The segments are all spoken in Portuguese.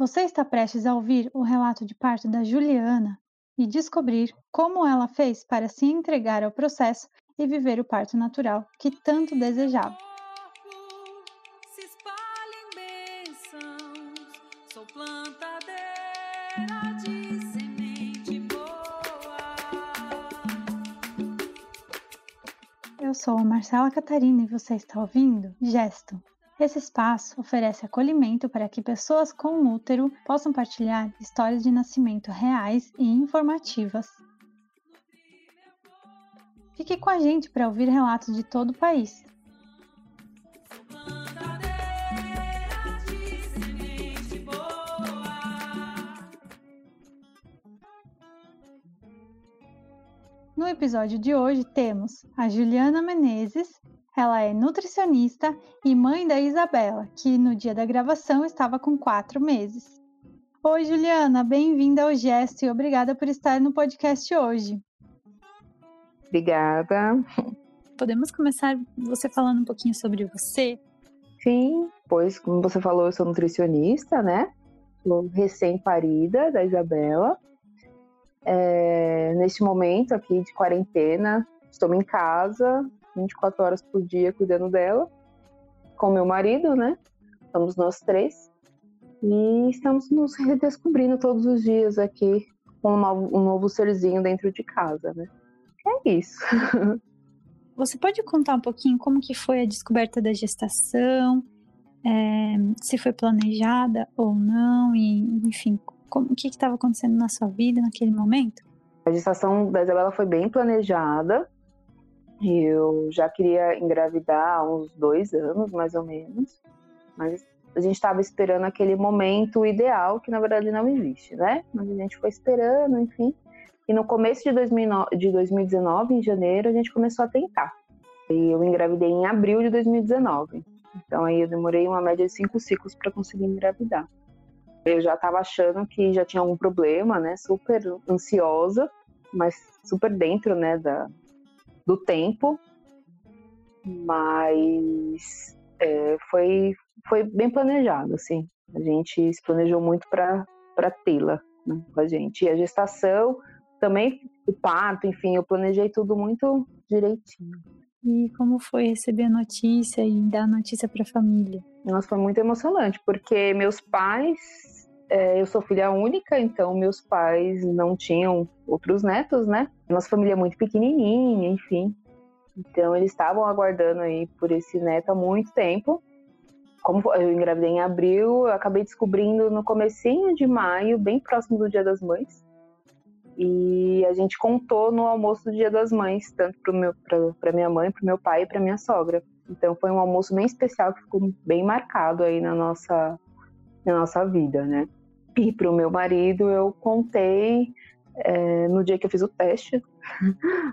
Você está prestes a ouvir o relato de parto da Juliana e descobrir como ela fez para se entregar ao processo e viver o parto natural que tanto desejava. Eu sou a Marcela Catarina e você está ouvindo Gesto. Esse espaço oferece acolhimento para que pessoas com útero possam partilhar histórias de nascimento reais e informativas. Fique com a gente para ouvir relatos de todo o país. No episódio de hoje temos a Juliana Menezes. Ela é nutricionista e mãe da Isabela, que no dia da gravação estava com quatro meses. Oi, Juliana, bem-vinda ao Gesto e obrigada por estar no podcast hoje. Obrigada. Podemos começar você falando um pouquinho sobre você? Sim, pois, como você falou, eu sou nutricionista, né? Sou recém-parida da Isabela. É, neste momento aqui de quarentena, estou em casa, 24 horas por dia cuidando dela, com meu marido, né? Somos nós três. E estamos nos redescobrindo todos os dias aqui com um novo, um novo serzinho dentro de casa, né? É isso. Você pode contar um pouquinho como que foi a descoberta da gestação, é, se foi planejada ou não, e enfim, como, o que estava acontecendo na sua vida naquele momento? A gestação da Isabela foi bem planejada. Eu já queria engravidar há uns dois anos, mais ou menos. Mas a gente estava esperando aquele momento ideal, que na verdade não existe, né? Mas a gente foi esperando, enfim. E no começo de, 2009, de 2019, em janeiro, a gente começou a tentar. E eu engravidei em abril de 2019. Então aí eu demorei uma média de cinco ciclos para conseguir engravidar. Eu já estava achando que já tinha algum problema, né? Super ansiosa, mas super dentro, né, da, do tempo. Mas é, foi, foi bem planejado, assim. A gente se planejou muito para tê-la né, com a gente. E a gestação, também o parto, enfim, eu planejei tudo muito direitinho. E como foi receber a notícia e dar a notícia para a família? Nossa, foi muito emocionante, porque meus pais, eu sou filha única, então meus pais não tinham outros netos, né? Nossa família é muito pequenininha, enfim. Então eles estavam aguardando aí por esse neto há muito tempo. Como eu engravidei em abril, eu acabei descobrindo no comecinho de maio, bem próximo do Dia das Mães. E a gente contou no almoço do Dia das Mães, tanto para minha mãe, para meu pai e para minha sogra. Então foi um almoço bem especial que ficou bem marcado aí na nossa, na nossa vida, né? E para o meu marido eu contei é, no dia que eu fiz o teste,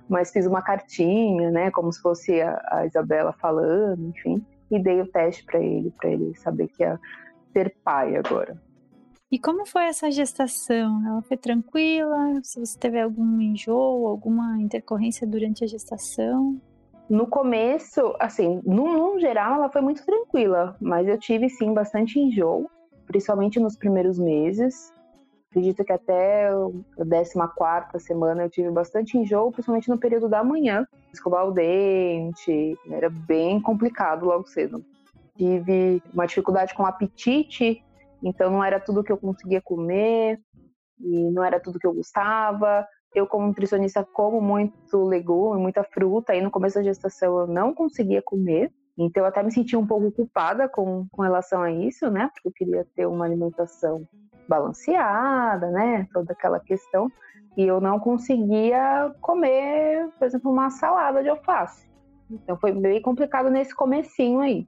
mas fiz uma cartinha, né? Como se fosse a, a Isabela falando, enfim, e dei o teste para ele, para ele saber que ia ser pai agora. E como foi essa gestação? Ela foi tranquila? Se você teve algum enjoo, alguma intercorrência durante a gestação? No começo, assim, no, no geral, ela foi muito tranquila, mas eu tive sim bastante enjoo, principalmente nos primeiros meses. Acredito que até a 14 semana eu tive bastante enjoo, principalmente no período da manhã. Escovar o dente, era bem complicado logo cedo. Tive uma dificuldade com apetite então não era tudo que eu conseguia comer e não era tudo que eu gostava. Eu como nutricionista como muito legume, muita fruta e no começo da gestação eu não conseguia comer. Então eu até me sentia um pouco culpada com, com relação a isso, né? Porque eu queria ter uma alimentação balanceada, né? Toda aquela questão. E eu não conseguia comer, por exemplo, uma salada de alface. Então foi bem complicado nesse comecinho aí.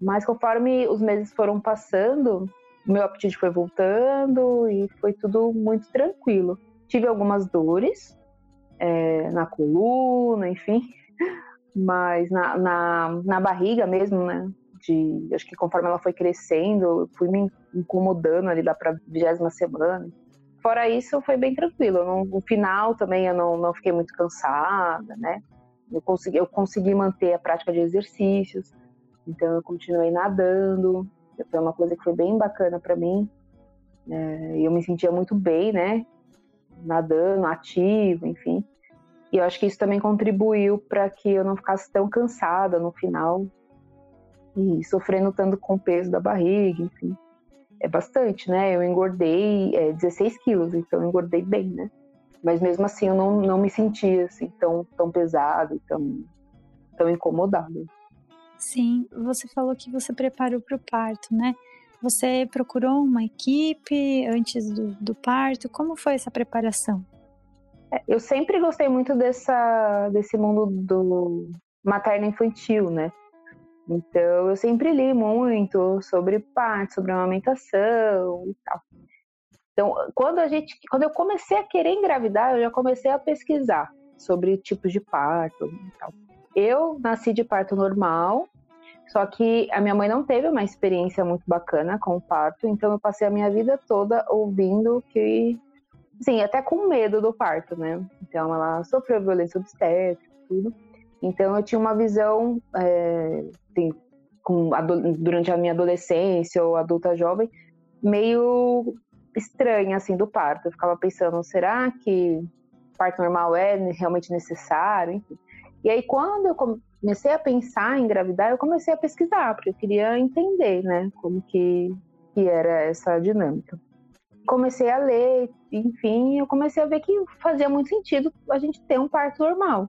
Mas conforme os meses foram passando, meu apetite foi voltando e foi tudo muito tranquilo. Tive algumas dores é, na coluna, enfim, mas na, na, na, barriga mesmo, né? De, acho que conforme ela foi crescendo, fui me incomodando ali lá para vigésima semana. Fora isso, foi bem tranquilo. No, no final também eu não, não fiquei muito cansada, né? Eu consegui, eu consegui manter a prática de exercícios, então eu continuei nadando, foi uma coisa que foi bem bacana para mim. É, eu me sentia muito bem, né? Nadando, ativo, enfim. E eu acho que isso também contribuiu para que eu não ficasse tão cansada no final e sofrendo tanto com o peso da barriga, enfim. É bastante, né? Eu engordei é, 16 quilos, então eu engordei bem, né? Mas mesmo assim eu não, não me sentia assim tão, tão pesado, tão, tão incomodado. Sim, você falou que você preparou para o parto, né? Você procurou uma equipe antes do, do parto? Como foi essa preparação? Eu sempre gostei muito dessa, desse mundo do materno infantil, né? Então eu sempre li muito sobre parto, sobre amamentação e tal. Então, quando a gente, quando eu comecei a querer engravidar, eu já comecei a pesquisar sobre tipos de parto e tal. Eu nasci de parto normal, só que a minha mãe não teve uma experiência muito bacana com o parto, então eu passei a minha vida toda ouvindo que, sim, até com medo do parto, né? Então ela sofreu violência obstétrica, tudo. Então eu tinha uma visão, é, assim, com, durante a minha adolescência ou adulta jovem, meio estranha assim do parto. Eu ficava pensando, será que parto normal é realmente necessário? E aí quando eu comecei a pensar em engravidar, eu comecei a pesquisar, porque eu queria entender, né, como que, que era essa dinâmica. Comecei a ler, enfim, eu comecei a ver que fazia muito sentido a gente ter um parto normal.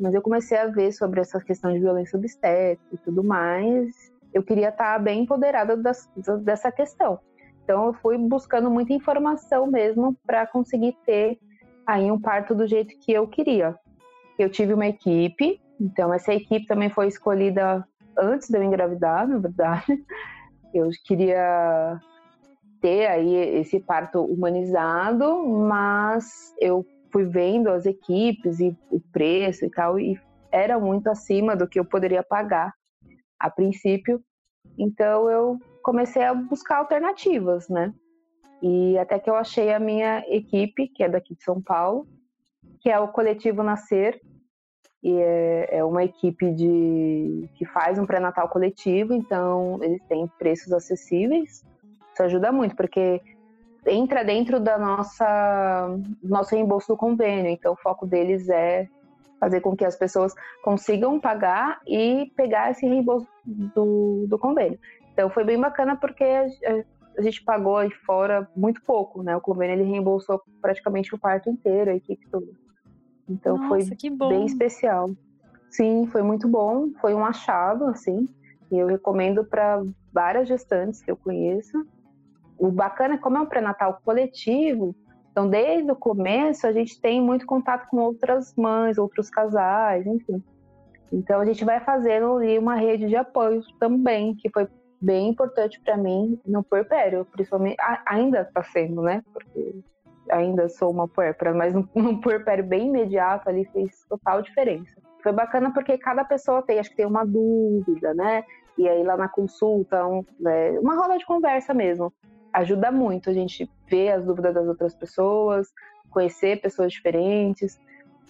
Mas eu comecei a ver sobre essa questão de violência obstétrica e tudo mais. Eu queria estar bem empoderada das, dessa questão. Então eu fui buscando muita informação mesmo para conseguir ter aí um parto do jeito que eu queria. Eu tive uma equipe então, essa equipe também foi escolhida antes de eu engravidar, na verdade. Eu queria ter aí esse parto humanizado, mas eu fui vendo as equipes e o preço e tal, e era muito acima do que eu poderia pagar a princípio. Então eu comecei a buscar alternativas, né? E até que eu achei a minha equipe, que é daqui de São Paulo, que é o Coletivo Nascer, e é, é uma equipe de que faz um pré-natal coletivo, então eles têm preços acessíveis. Isso ajuda muito, porque entra dentro da nossa nosso reembolso do convênio. Então o foco deles é fazer com que as pessoas consigam pagar e pegar esse reembolso do, do convênio. Então foi bem bacana porque a, a gente pagou aí fora muito pouco, né? O convênio ele reembolsou praticamente o parto inteiro, a equipe toda. Então Nossa, foi bem especial. Sim, foi muito bom. Foi um achado, assim. E eu recomendo para várias gestantes que eu conheço. O bacana é como é um pré-natal coletivo, então desde o começo a gente tem muito contato com outras mães, outros casais, enfim. Então a gente vai fazendo ali uma rede de apoio também, que foi bem importante para mim no puerpério, principalmente ainda está sendo, né? Porque ainda sou uma puérpera, mas no puerpério bem imediato ali fez total diferença. Foi bacana porque cada pessoa tem, acho que tem uma dúvida, né? E aí lá na consulta, um, é, uma roda de conversa mesmo. Ajuda muito a gente ver as dúvidas das outras pessoas, conhecer pessoas diferentes.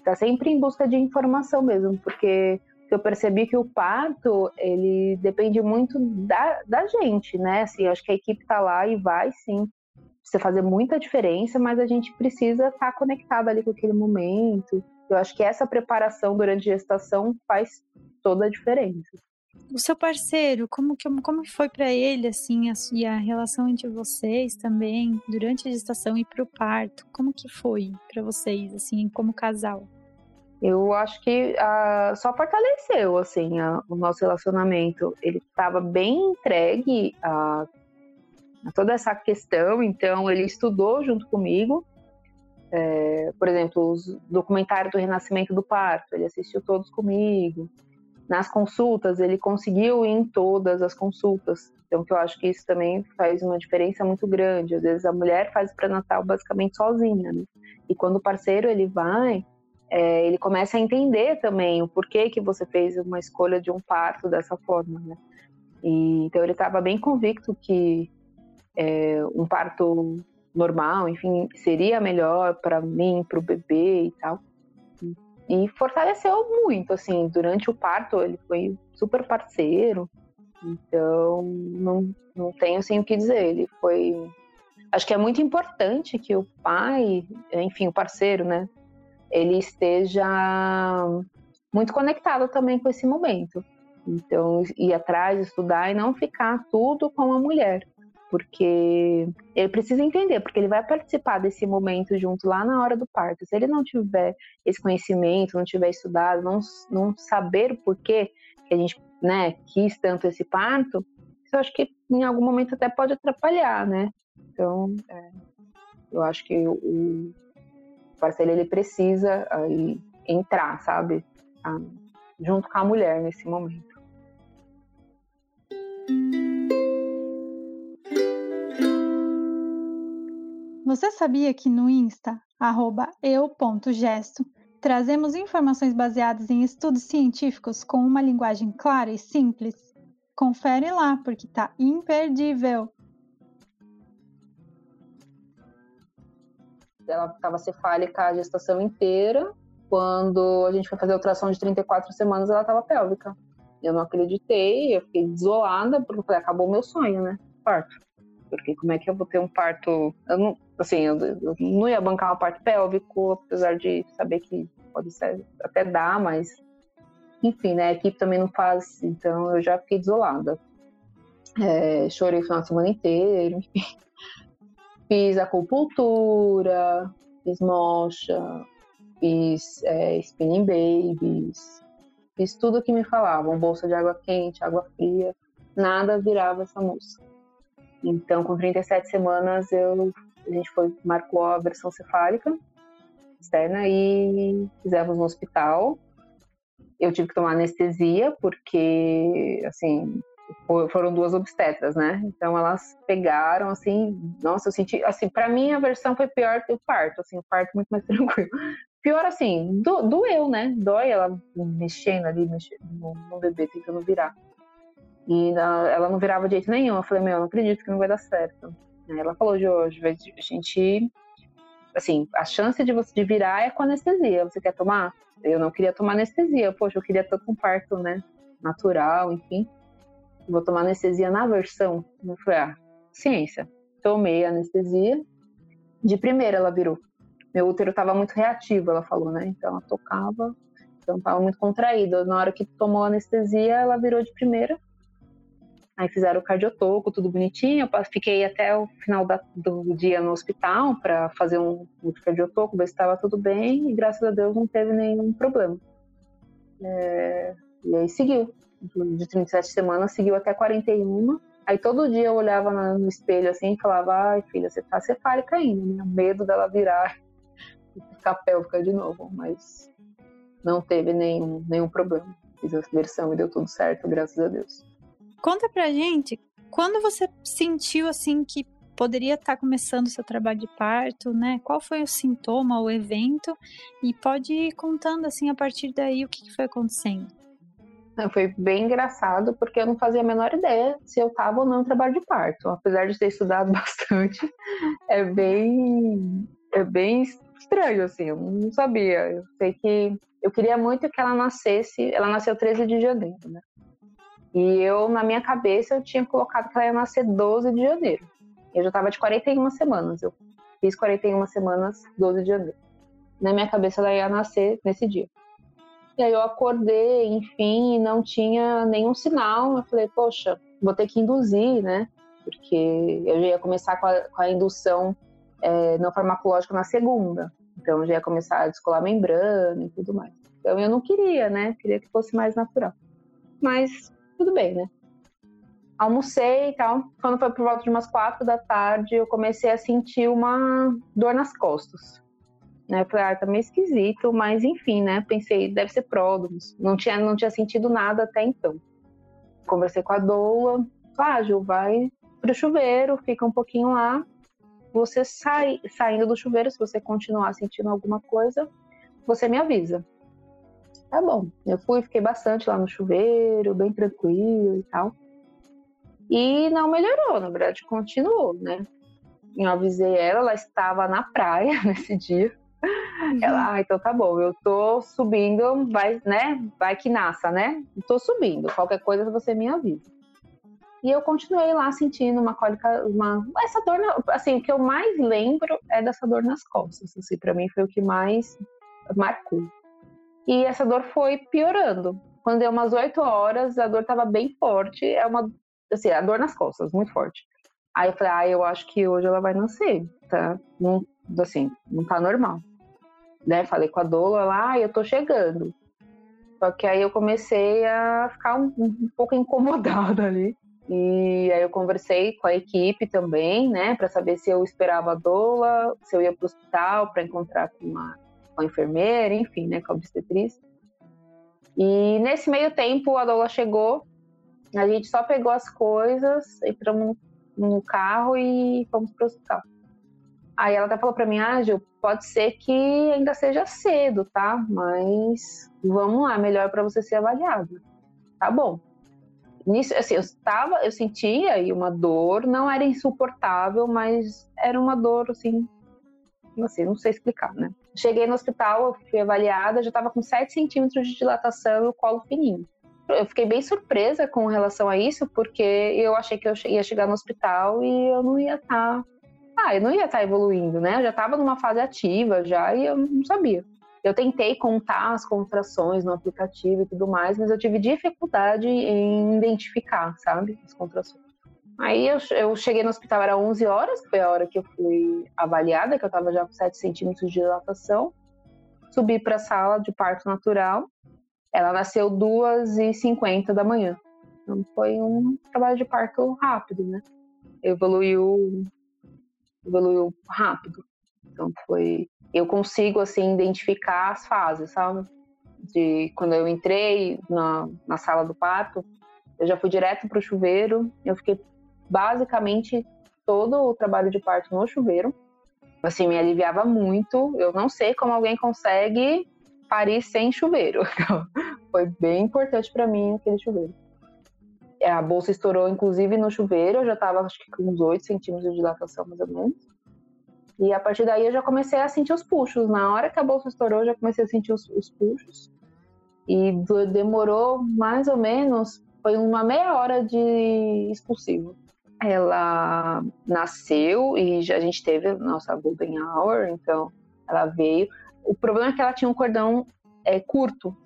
Tá sempre em busca de informação mesmo, porque eu percebi que o parto, ele depende muito da, da gente, né? Assim, acho que a equipe tá lá e vai sim precisa fazer muita diferença, mas a gente precisa estar tá conectado ali com aquele momento. Eu acho que essa preparação durante a gestação faz toda a diferença. O seu parceiro, como que como foi para ele assim a, e a relação entre vocês também durante a gestação e para o parto? Como que foi para vocês assim como casal? Eu acho que uh, só fortaleceu assim uh, o nosso relacionamento. Ele estava bem entregue a toda essa questão. Então, ele estudou junto comigo. É, por exemplo, os documentários do Renascimento do Parto, ele assistiu todos comigo. Nas consultas, ele conseguiu ir em todas as consultas. Então, que eu acho que isso também faz uma diferença muito grande. Às vezes, a mulher faz o pré-natal basicamente sozinha, né? E quando o parceiro ele vai, é, ele começa a entender também o porquê que você fez uma escolha de um parto dessa forma, né? E, então, ele estava bem convicto que é, um parto normal, enfim, seria melhor para mim, para o bebê e tal. E fortaleceu muito, assim, durante o parto ele foi super parceiro, então não, não tenho assim o que dizer, ele foi acho que é muito importante que o pai, enfim, o parceiro, né, ele esteja muito conectado também com esse momento. Então, ir atrás, estudar e não ficar tudo com a mulher. Porque ele precisa entender, porque ele vai participar desse momento junto lá na hora do parto. Se ele não tiver esse conhecimento, não tiver estudado, não, não saber porquê que a gente né, quis tanto esse parto, eu acho que em algum momento até pode atrapalhar, né? Então, é, eu acho que o parceiro ele precisa aí, entrar, sabe? Ah, junto com a mulher nesse momento. Você sabia que no Insta, eu.gesto, trazemos informações baseadas em estudos científicos com uma linguagem clara e simples? Confere lá, porque tá imperdível! Ela estava cefálica a gestação inteira. Quando a gente foi fazer a ultrassom de 34 semanas, ela estava pélvica. Eu não acreditei, eu fiquei desolada, porque acabou meu sonho, né? Parto. Porque como é que eu vou ter um parto. Eu não, assim, eu, eu não ia bancar um parto pélvico, apesar de saber que pode ser, até dar, mas. Enfim, né? A equipe também não faz, então eu já fiquei desolada. É, chorei o final de semana inteiro, enfim. Fiz acupuntura, fiz mocha, fiz é, spinning babies, fiz tudo que me falavam, bolsa de água quente, água fria, nada virava essa moça. Então, com 37 semanas, eu, a gente foi, marcou a versão cefálica externa e fizemos no hospital. Eu tive que tomar anestesia, porque, assim, foram duas obstetras, né? Então elas pegaram assim, nossa, eu senti, assim, para mim a versão foi pior que o parto, assim, o parto muito mais tranquilo. Pior assim, do, doeu, né? Dói ela mexendo ali, mexendo no, no bebê, tentando virar. E na, ela não virava de jeito nenhum. Eu falei, meu, eu não acredito que não vai dar certo. Ela falou hoje, a gente, assim, a chance de você de virar é com anestesia. Você quer tomar? Eu não queria tomar anestesia. Poxa, eu queria tanto um parto, né? Natural, enfim vou tomar anestesia na versão. Eu falei, ah, ciência. Tomei anestesia. De primeira ela virou. Meu útero estava muito reativo, ela falou, né? Então ela tocava, então estava muito contraído. Na hora que tomou anestesia, ela virou de primeira. Aí fizeram o cardiotoco, tudo bonitinho. Eu fiquei até o final da, do dia no hospital para fazer um, um cardiotoco, ver se estava tudo bem. E graças a Deus não teve nenhum problema. É, e aí seguiu de 37 semanas, seguiu até 41. Aí todo dia eu olhava no espelho assim e falava, ai filha, você tá cefálica ainda, né? Medo dela virar e ficar pélvica de novo, mas não teve nenhum, nenhum problema. Fiz a versão e deu tudo certo, graças a Deus. Conta pra gente, quando você sentiu assim que poderia estar tá começando o seu trabalho de parto, né? Qual foi o sintoma, o evento? E pode ir contando assim a partir daí o que foi acontecendo. Foi bem engraçado, porque eu não fazia a menor ideia se eu estava ou não em trabalho de parto. Apesar de ter estudado bastante, é bem, é bem estranho, assim, eu não sabia. Eu sei que eu queria muito que ela nascesse, ela nasceu 13 de janeiro, né? E eu, na minha cabeça, eu tinha colocado que ela ia nascer 12 de janeiro. Eu já estava de 41 semanas, eu fiz 41 semanas, 12 de janeiro. Na minha cabeça, ela ia nascer nesse dia. E aí eu acordei, enfim, e não tinha nenhum sinal. Eu falei, poxa, vou ter que induzir, né? Porque eu já ia começar com a, com a indução é, não farmacológica na segunda. Então eu já ia começar a descolar a membrana e tudo mais. Então eu não queria, né? Queria que fosse mais natural. Mas tudo bem, né? Almocei e tal. Quando foi por volta de umas quatro da tarde, eu comecei a sentir uma dor nas costas. Né? Eu falei, ah, tá meio esquisito, mas enfim, né? Pensei, deve ser pródromos. Não tinha, não tinha sentido nada até então. Conversei com a doula, ah, Ju, vai pro chuveiro, fica um pouquinho lá. Você sai, saindo do chuveiro, se você continuar sentindo alguma coisa, você me avisa. Tá bom. Eu fui, fiquei bastante lá no chuveiro, bem tranquilo e tal. E não melhorou, na verdade, continuou, né? Eu avisei ela, ela estava na praia nesse dia. Uhum. Ela, ah, então tá bom, eu tô subindo, vai, né? Vai que nasça, né? tô subindo. Qualquer coisa você me avisa. E eu continuei lá sentindo uma cólica, uma essa dor, na, assim, o que eu mais lembro é dessa dor nas costas, assim, para mim foi o que mais marcou. E essa dor foi piorando. Quando deu umas 8 horas, a dor tava bem forte, é uma assim, a dor nas costas, muito forte. Aí eu falei: "Ah, eu acho que hoje ela vai nascer", tá? Não, assim, não tá normal. Né? Falei com a doula lá, e eu tô chegando. Só que aí eu comecei a ficar um, um pouco incomodada ali. E aí eu conversei com a equipe também, né, para saber se eu esperava a doula, se eu ia para o hospital para encontrar com, uma, com a enfermeira, enfim, né, com a obstetriz. E nesse meio tempo a doula chegou, a gente só pegou as coisas, entramos no carro e fomos para o hospital. Aí ela até falou para mim, ah, Gil, pode ser que ainda seja cedo, tá? Mas vamos lá, melhor para você ser avaliado. Tá bom nisso, assim, eu estava, eu sentia aí uma dor, não era insuportável, mas era uma dor, assim, assim, não sei explicar, né? Cheguei no hospital, eu fui avaliada, já estava com 7 centímetros de dilatação e o colo fininho. Eu fiquei bem surpresa com relação a isso, porque eu achei que eu ia chegar no hospital e eu não ia estar. Tá... Ah, eu não ia estar tá evoluindo, né? Eu já estava numa fase ativa já e eu não sabia. Eu tentei contar as contrações no aplicativo e tudo mais, mas eu tive dificuldade em identificar, sabe, as contrações. Aí eu, eu cheguei no hospital, era 11 horas, foi a hora que eu fui avaliada, que eu estava já com 7 centímetros de dilatação. Subi para a sala de parto natural. Ela nasceu 2h50 da manhã. Então foi um trabalho de parto rápido, né? Evoluiu, evoluiu rápido. Então foi eu consigo assim identificar as fases, sabe? De quando eu entrei na, na sala do parto, eu já fui direto para o chuveiro, eu fiquei basicamente todo o trabalho de parto no chuveiro. Assim, me aliviava muito. Eu não sei como alguém consegue parir sem chuveiro. Foi bem importante para mim aquele chuveiro. A bolsa estourou, inclusive, no chuveiro. Eu já estava, acho que, com uns 8 centímetros de dilatação, mais ou menos. E a partir daí eu já comecei a sentir os puxos. Na hora que a bolsa estourou, eu já comecei a sentir os, os puxos. E demorou mais ou menos, foi uma meia hora de expulsivo. Ela nasceu e já a gente teve nossa golden hour, então ela veio. O problema é que ela tinha um cordão é, curto,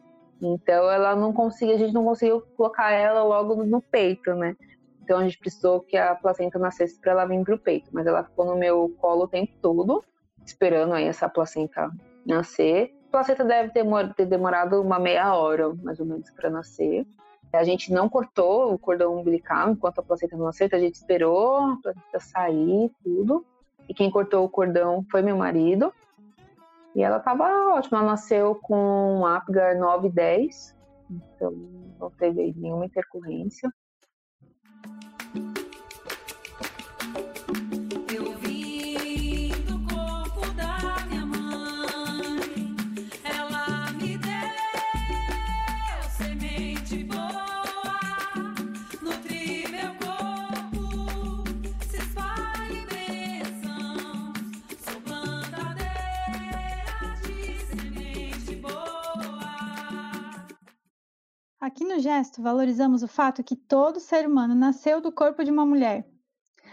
então ela não conseguia, a gente não conseguiu colocar ela logo no peito, né? Então a gente precisou que a placenta nascesse para ela vir para o peito, mas ela ficou no meu colo o tempo todo, esperando aí essa placenta nascer. A placenta deve ter demorado uma meia hora, mais ou menos, para nascer. A gente não cortou o cordão umbilical enquanto a placenta não então a gente esperou a placenta sair, tudo. E quem cortou o cordão foi meu marido. E ela estava ótima, ela nasceu com Apgar 9 e 10, então não teve nenhuma intercorrência. Aqui no gesto, valorizamos o fato que todo ser humano nasceu do corpo de uma mulher.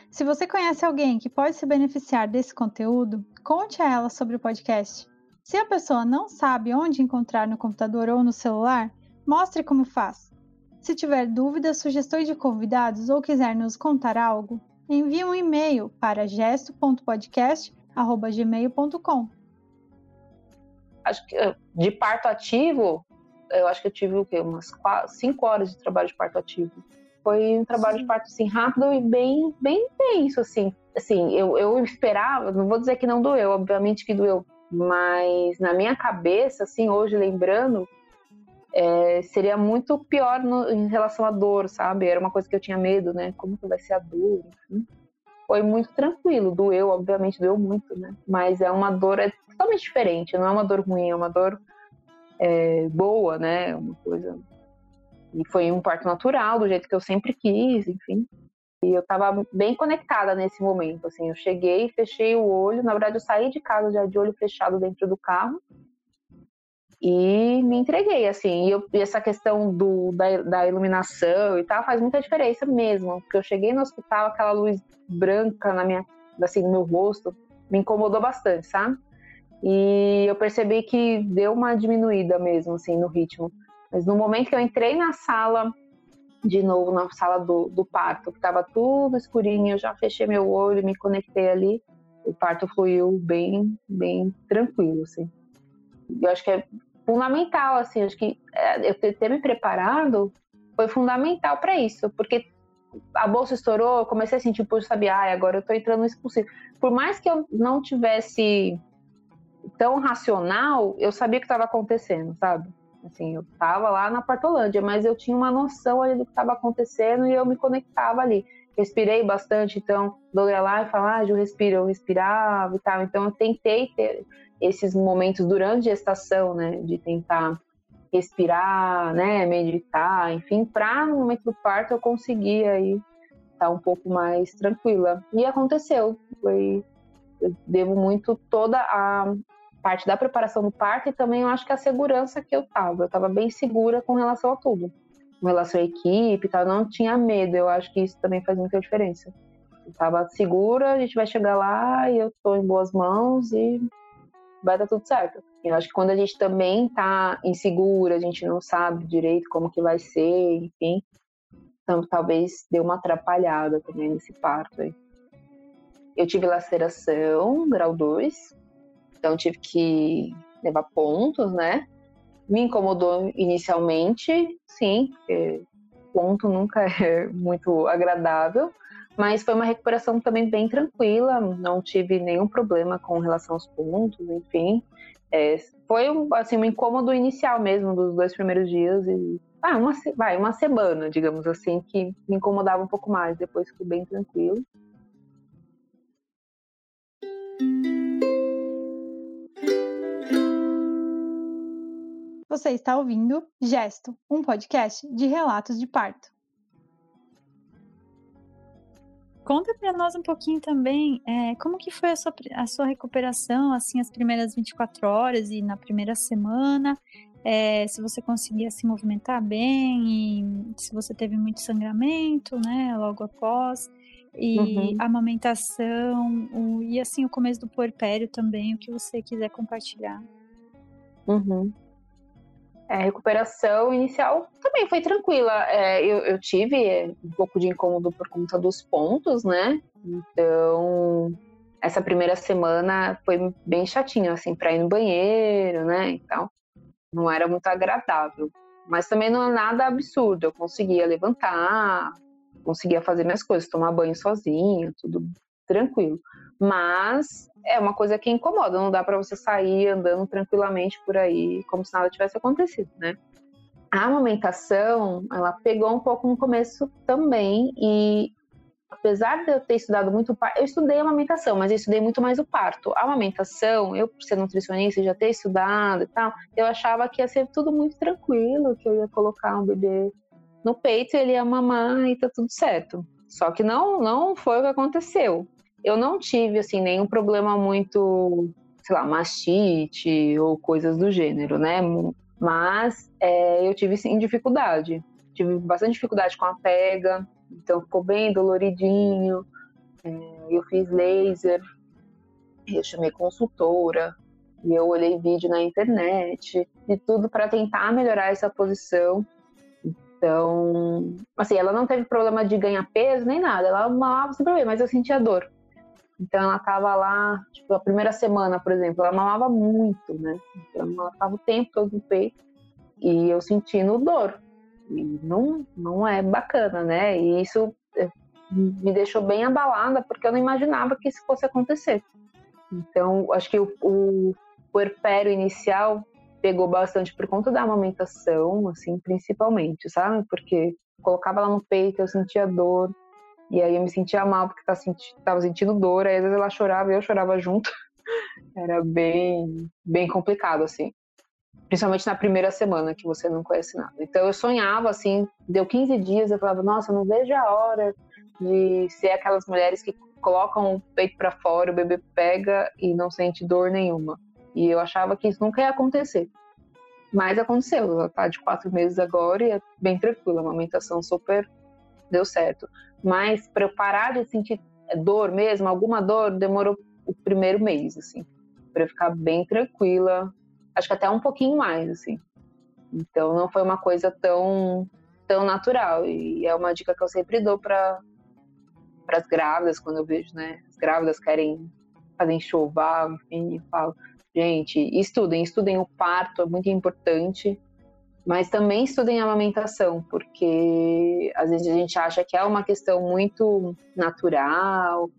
Se você conhece alguém que pode se beneficiar desse conteúdo, conte a ela sobre o podcast. Se a pessoa não sabe onde encontrar no computador ou no celular, mostre como faz. Se tiver dúvidas, sugestões de convidados ou quiser nos contar algo, envie um e-mail para gesto.podcast@gmail.com. Acho que eh, de parto ativo, eu acho que eu tive o quê? Umas quatro, cinco horas de trabalho de parto ativo. Foi um trabalho Sim. de parto assim rápido e bem, bem intenso assim. Assim, eu, eu esperava, não vou dizer que não doeu, obviamente que doeu, mas na minha cabeça, assim, hoje lembrando, é, seria muito pior no, em relação à dor, sabe? Era uma coisa que eu tinha medo, né? Como que vai ser a dor, enfim. Foi muito tranquilo, doeu, obviamente doeu muito, né? Mas é uma dor é totalmente diferente, não é uma dor ruim, é uma dor é, boa, né? Uma coisa. E foi um parto natural, do jeito que eu sempre quis, enfim. E eu estava bem conectada nesse momento, assim. Eu cheguei, fechei o olho. Na verdade, eu saí de casa já de olho fechado dentro do carro. e me entreguei, assim. E, eu, e essa questão do, da, da, iluminação e tal faz muita diferença mesmo. Porque eu cheguei no hospital, aquela luz branca na minha, assim, no meu rosto, me incomodou bastante, sabe? E eu percebi que deu uma diminuída mesmo, assim, no ritmo. Mas no momento que eu entrei na sala, de novo na sala do, do parto, que estava tudo escurinho, eu já fechei meu olho, me conectei ali, o parto fluiu bem, bem tranquilo, assim. Eu acho que é fundamental, assim, acho que é, eu ter, me preparado foi fundamental para isso, porque a bolsa estourou, eu comecei a sentir, por saber, ah, agora eu tô entrando no expulsivo. Por mais que eu não tivesse tão racional, eu sabia o que estava acontecendo, sabe? Assim, eu estava lá na Partolândia, mas eu tinha uma noção ali do que estava acontecendo e eu me conectava ali. Respirei bastante, então, eu ia lá e falava, ah, eu respiro, eu respirava e tal. Então, eu tentei ter esses momentos durante a gestação, né, de tentar respirar, né, meditar, enfim, para no momento do parto eu conseguir aí estar tá um pouco mais tranquila. E aconteceu, foi eu devo muito toda a parte da preparação do parto e também eu acho que a segurança que eu tava. Eu tava bem segura com relação a tudo. Com relação à equipe e tal, não tinha medo. Eu acho que isso também faz muita diferença. Eu tava segura, a gente vai chegar lá e eu tô em boas mãos e vai dar tudo certo. Eu acho que quando a gente também tá insegura, a gente não sabe direito como que vai ser, enfim, então talvez dê uma atrapalhada também nesse parto aí. Eu tive laceração, grau 2, então tive que levar pontos, né? Me incomodou inicialmente, sim, ponto nunca é muito agradável, mas foi uma recuperação também bem tranquila, não tive nenhum problema com relação aos pontos, enfim. É, foi assim, um incômodo inicial mesmo dos dois primeiros dias e ah, uma, vai, uma semana, digamos assim, que me incomodava um pouco mais, depois ficou bem tranquilo. Você está ouvindo Gesto, um podcast de relatos de parto. Conta para nós um pouquinho também é, como que foi a sua, a sua recuperação, assim, as primeiras 24 horas e na primeira semana, é, se você conseguia se movimentar bem e se você teve muito sangramento, né, logo após, e uhum. amamentação, o, e assim, o começo do puerpério também, o que você quiser compartilhar. Uhum. É, a recuperação inicial também foi tranquila. É, eu, eu, tive um pouco de incômodo por conta dos pontos, né? Então, essa primeira semana foi bem chatinho, assim, para ir no banheiro, né? Então, não era muito agradável. Mas também não é nada absurdo. Eu conseguia levantar, conseguia fazer minhas coisas, tomar banho sozinha, tudo tranquilo. Mas é uma coisa que incomoda, não dá para você sair andando tranquilamente por aí como se nada tivesse acontecido, né? A amamentação, ela pegou um pouco no começo também e apesar de eu ter estudado muito parto, eu estudei amamentação, mas eu estudei muito mais o parto. A amamentação, eu por ser nutricionista já ter estudado e tal, eu achava que ia ser tudo muito tranquilo, que eu ia colocar um bebê no peito, ele ia mamar e tá tudo certo. Só que não, não foi o que aconteceu eu não tive, assim, nenhum problema muito, sei lá, mastite ou coisas do gênero, né? Mas é, eu tive, sim, dificuldade. Tive bastante dificuldade com a pega, então ficou bem doloridinho. É, eu fiz laser, eu chamei consultora, e eu olhei vídeo na internet, e tudo para tentar melhorar essa posição. Então, assim, ela não teve problema de ganhar peso nem nada, ela mamava sem problema, mas eu sentia dor. Então ela tava lá, tipo, a primeira semana, por exemplo, ela mamava muito, né? Então ela tava o tempo todo no peito e eu sentindo dor. E não, não é bacana, né? E isso eh, me deixou bem abalada porque eu não imaginava que isso fosse acontecer. Então, acho que o, o puerpério inicial pegou bastante por conta da amamentação, assim, principalmente, sabe? Porque colocava ela no peito, eu sentia dor, e aí eu me sentia mal porque tava, senti tava sentindo dor, aí às vezes ela chorava e eu chorava junto. Era bem, bem complicado, assim. Principalmente na primeira semana que você não conhece nada. Então eu sonhava, assim, deu 15 dias, eu falava, nossa, não vejo a hora de ser aquelas mulheres que colocam o peito para fora, o bebê pega e não sente dor nenhuma. E eu achava que isso nunca ia acontecer. Mas aconteceu, ela tá de quatro meses agora e é bem tranquila, a amamentação super deu certo. Mas para eu parar de sentir dor mesmo, alguma dor, demorou o primeiro mês, assim, para eu ficar bem tranquila. Acho que até um pouquinho mais, assim. Então não foi uma coisa tão tão natural e é uma dica que eu sempre dou para para as grávidas quando eu vejo, né? As grávidas querem fazer enxoval, enfim, falo, gente, estudem, estudem o parto, é muito importante, mas também estudem amamentação, porque às vezes a gente acha que é uma questão muito natural,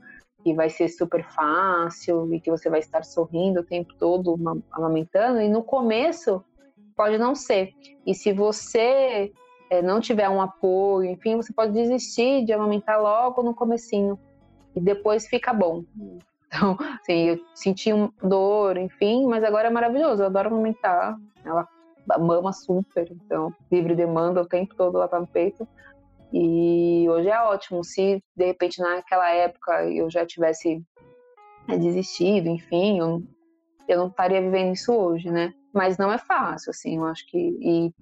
que vai ser super fácil e que você vai estar sorrindo o tempo todo amamentando, e no começo pode não ser. E se você é, não tiver um apoio, enfim, você pode desistir de amamentar logo no comecinho e depois fica bom. Então, assim, eu senti um dor, enfim, mas agora é maravilhoso, eu adoro amamentar. Ela mama super, então, livre demanda o tempo todo lá tá no peito. E hoje é ótimo. Se de repente naquela época eu já tivesse é, desistido, enfim, eu, eu não estaria vivendo isso hoje, né? Mas não é fácil, assim, eu acho que. E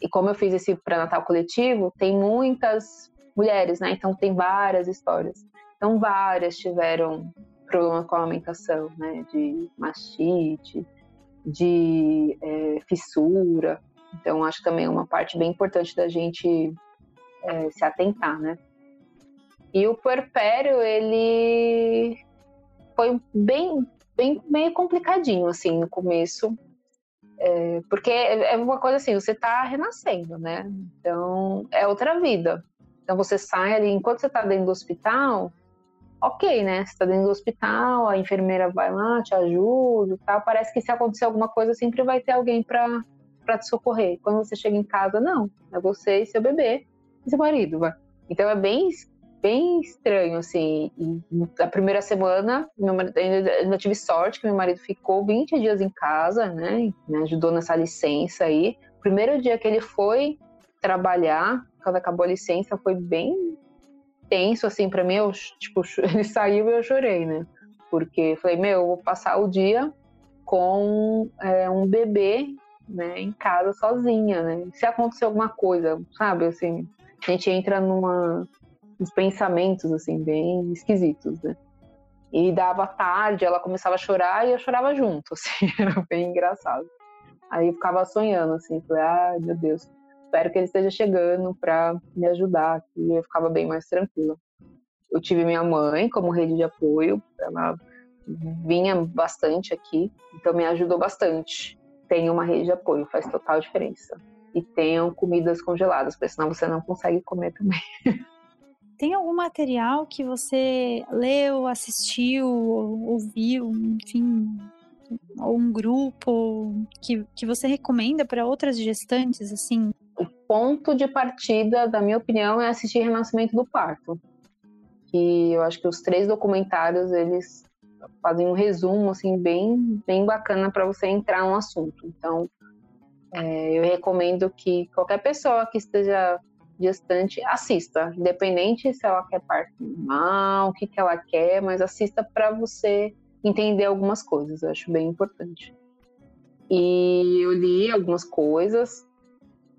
e como eu fiz esse pré-natal coletivo, tem muitas mulheres, né? Então tem várias histórias. Então várias tiveram problema com a alimentação, né? De mastite, de é, fissura. Então acho também uma parte bem importante da gente é, se atentar, né? E o puerpério, ele foi bem, bem meio complicadinho, assim, no começo. É, porque é, é uma coisa assim, você está renascendo, né? Então, é outra vida. Então, você sai ali, enquanto você está dentro do hospital, ok, né? Você está dentro do hospital, a enfermeira vai lá, te ajuda tal. Parece que se acontecer alguma coisa, sempre vai ter alguém para te socorrer. Quando você chega em casa, não. É você e seu bebê e seu marido, vai. Então, é bem bem estranho, assim. E a primeira semana, meu marido, ainda, tive sorte que meu marido ficou 20 dias em casa, né? Me ajudou nessa licença aí. Primeiro dia que ele foi trabalhar, quando acabou a licença, foi bem tenso, assim, para mim. Eu, tipo, ele saiu e eu chorei, né? Porque falei, meu, eu vou passar o dia com é, um bebê, né, em casa sozinha, né? Se acontecer alguma coisa, sabe, assim, a gente entra numa uns pensamentos, assim, bem esquisitos, né? E dava tarde, ela começava a chorar e eu chorava junto, assim, era bem engraçado. Aí eu ficava sonhando, assim, falei, ai meu Deus, espero que ele esteja chegando para me ajudar, e eu ficava bem mais tranquila. Eu tive minha mãe como rede de apoio, ela vinha bastante aqui, então me ajudou bastante. Tem uma rede de apoio, faz total diferença. E tenham comidas congeladas, porque senão você não consegue comer também. Tem algum material que você leu, assistiu, ouviu, enfim, ou um grupo que, que você recomenda para outras gestantes, assim? Ponto de partida, da minha opinião, é assistir Renascimento do Parto. Que eu acho que os três documentários, eles fazem um resumo, assim, bem, bem bacana para você entrar no assunto. Então, é, eu recomendo que qualquer pessoa que esteja gestante, assista, independente se ela quer parto normal, o que, que ela quer, mas assista para você entender algumas coisas, eu acho bem importante. E eu li algumas coisas,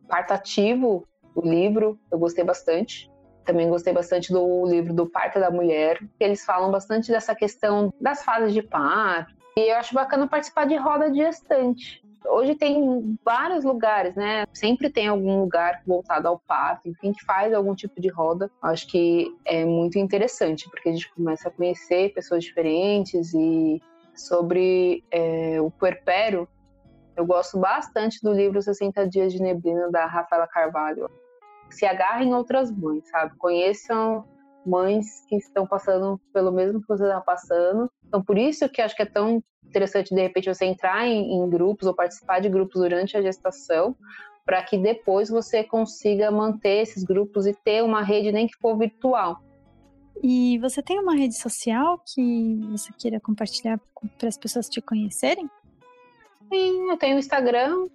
Parto Ativo, o livro, eu gostei bastante. Também gostei bastante do livro do Parto da Mulher, que eles falam bastante dessa questão das fases de parto. E eu acho bacana participar de roda de gestante. Hoje tem vários lugares, né? Sempre tem algum lugar voltado ao parto, enfim, que faz algum tipo de roda. Acho que é muito interessante, porque a gente começa a conhecer pessoas diferentes e sobre é, o puerpério. Eu gosto bastante do livro 60 Dias de Neblina, da Rafaela Carvalho. Se agarrem outras mães, sabe? Conheçam mães que estão passando pelo mesmo que você está passando. Então, por isso que acho que é tão interessante, de repente, você entrar em, em grupos ou participar de grupos durante a gestação, para que depois você consiga manter esses grupos e ter uma rede, nem que for virtual. E você tem uma rede social que você queira compartilhar para as pessoas te conhecerem? Sim, eu tenho o Instagram,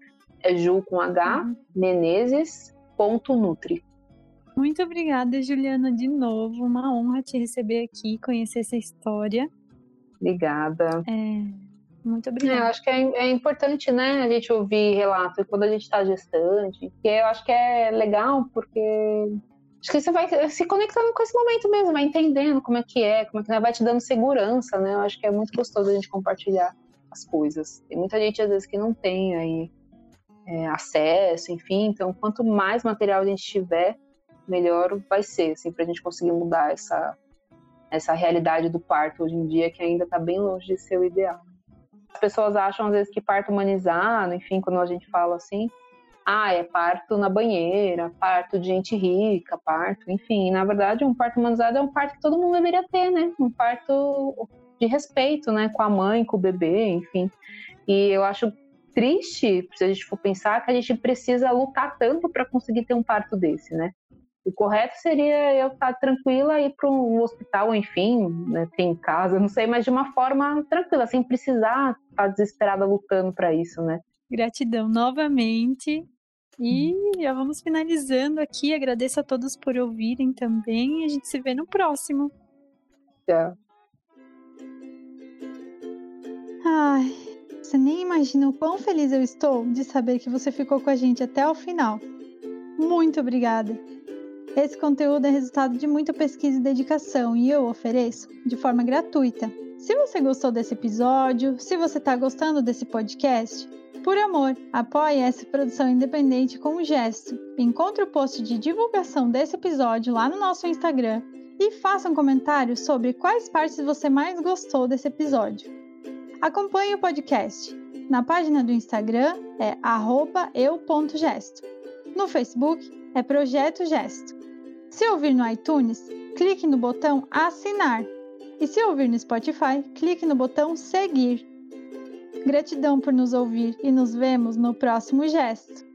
é Ju com H, uhum. Menezes.nutri. Muito obrigada, Juliana, de novo. Uma honra te receber aqui, conhecer essa história. Obrigada. É, Muito É, eu obrigada. acho que é, é importante, né, a gente ouvir relatos quando a gente está gestante, que eu acho que é legal porque acho que você vai se conectando com esse momento mesmo, vai entendendo como é que é, como é que vai te dando segurança, né? Eu acho que é muito gostoso a gente compartilhar as coisas. Tem muita gente às vezes que não tem aí é, acesso, enfim, então quanto mais material a gente tiver, melhor vai ser, assim, pra gente conseguir mudar essa essa realidade do parto hoje em dia que ainda está bem longe de ser o ideal. As pessoas acham às vezes que parto humanizado, enfim, quando a gente fala assim, ah, é parto na banheira, parto de gente rica, parto, enfim. Na verdade, um parto humanizado é um parto que todo mundo deveria ter, né? Um parto de respeito, né? Com a mãe, com o bebê, enfim. E eu acho triste, se a gente for pensar, que a gente precisa lutar tanto para conseguir ter um parto desse, né? O correto seria eu estar tranquila e ir para um hospital, enfim, né, ter em casa, não sei, mas de uma forma tranquila, sem precisar estar desesperada lutando para isso, né? Gratidão novamente. E já vamos finalizando aqui. Agradeço a todos por ouvirem também. E a gente se vê no próximo. Tchau. Ai, você nem imagina o quão feliz eu estou de saber que você ficou com a gente até o final. Muito obrigada. Esse conteúdo é resultado de muita pesquisa e dedicação e eu ofereço de forma gratuita. Se você gostou desse episódio, se você está gostando desse podcast, por amor, apoie essa produção independente com um gesto. Encontre o post de divulgação desse episódio lá no nosso Instagram e faça um comentário sobre quais partes você mais gostou desse episódio. Acompanhe o podcast. Na página do Instagram é eu.gesto. No Facebook é Projeto Gesto. Se ouvir no iTunes, clique no botão assinar. E se ouvir no Spotify, clique no botão seguir. Gratidão por nos ouvir e nos vemos no próximo gesto.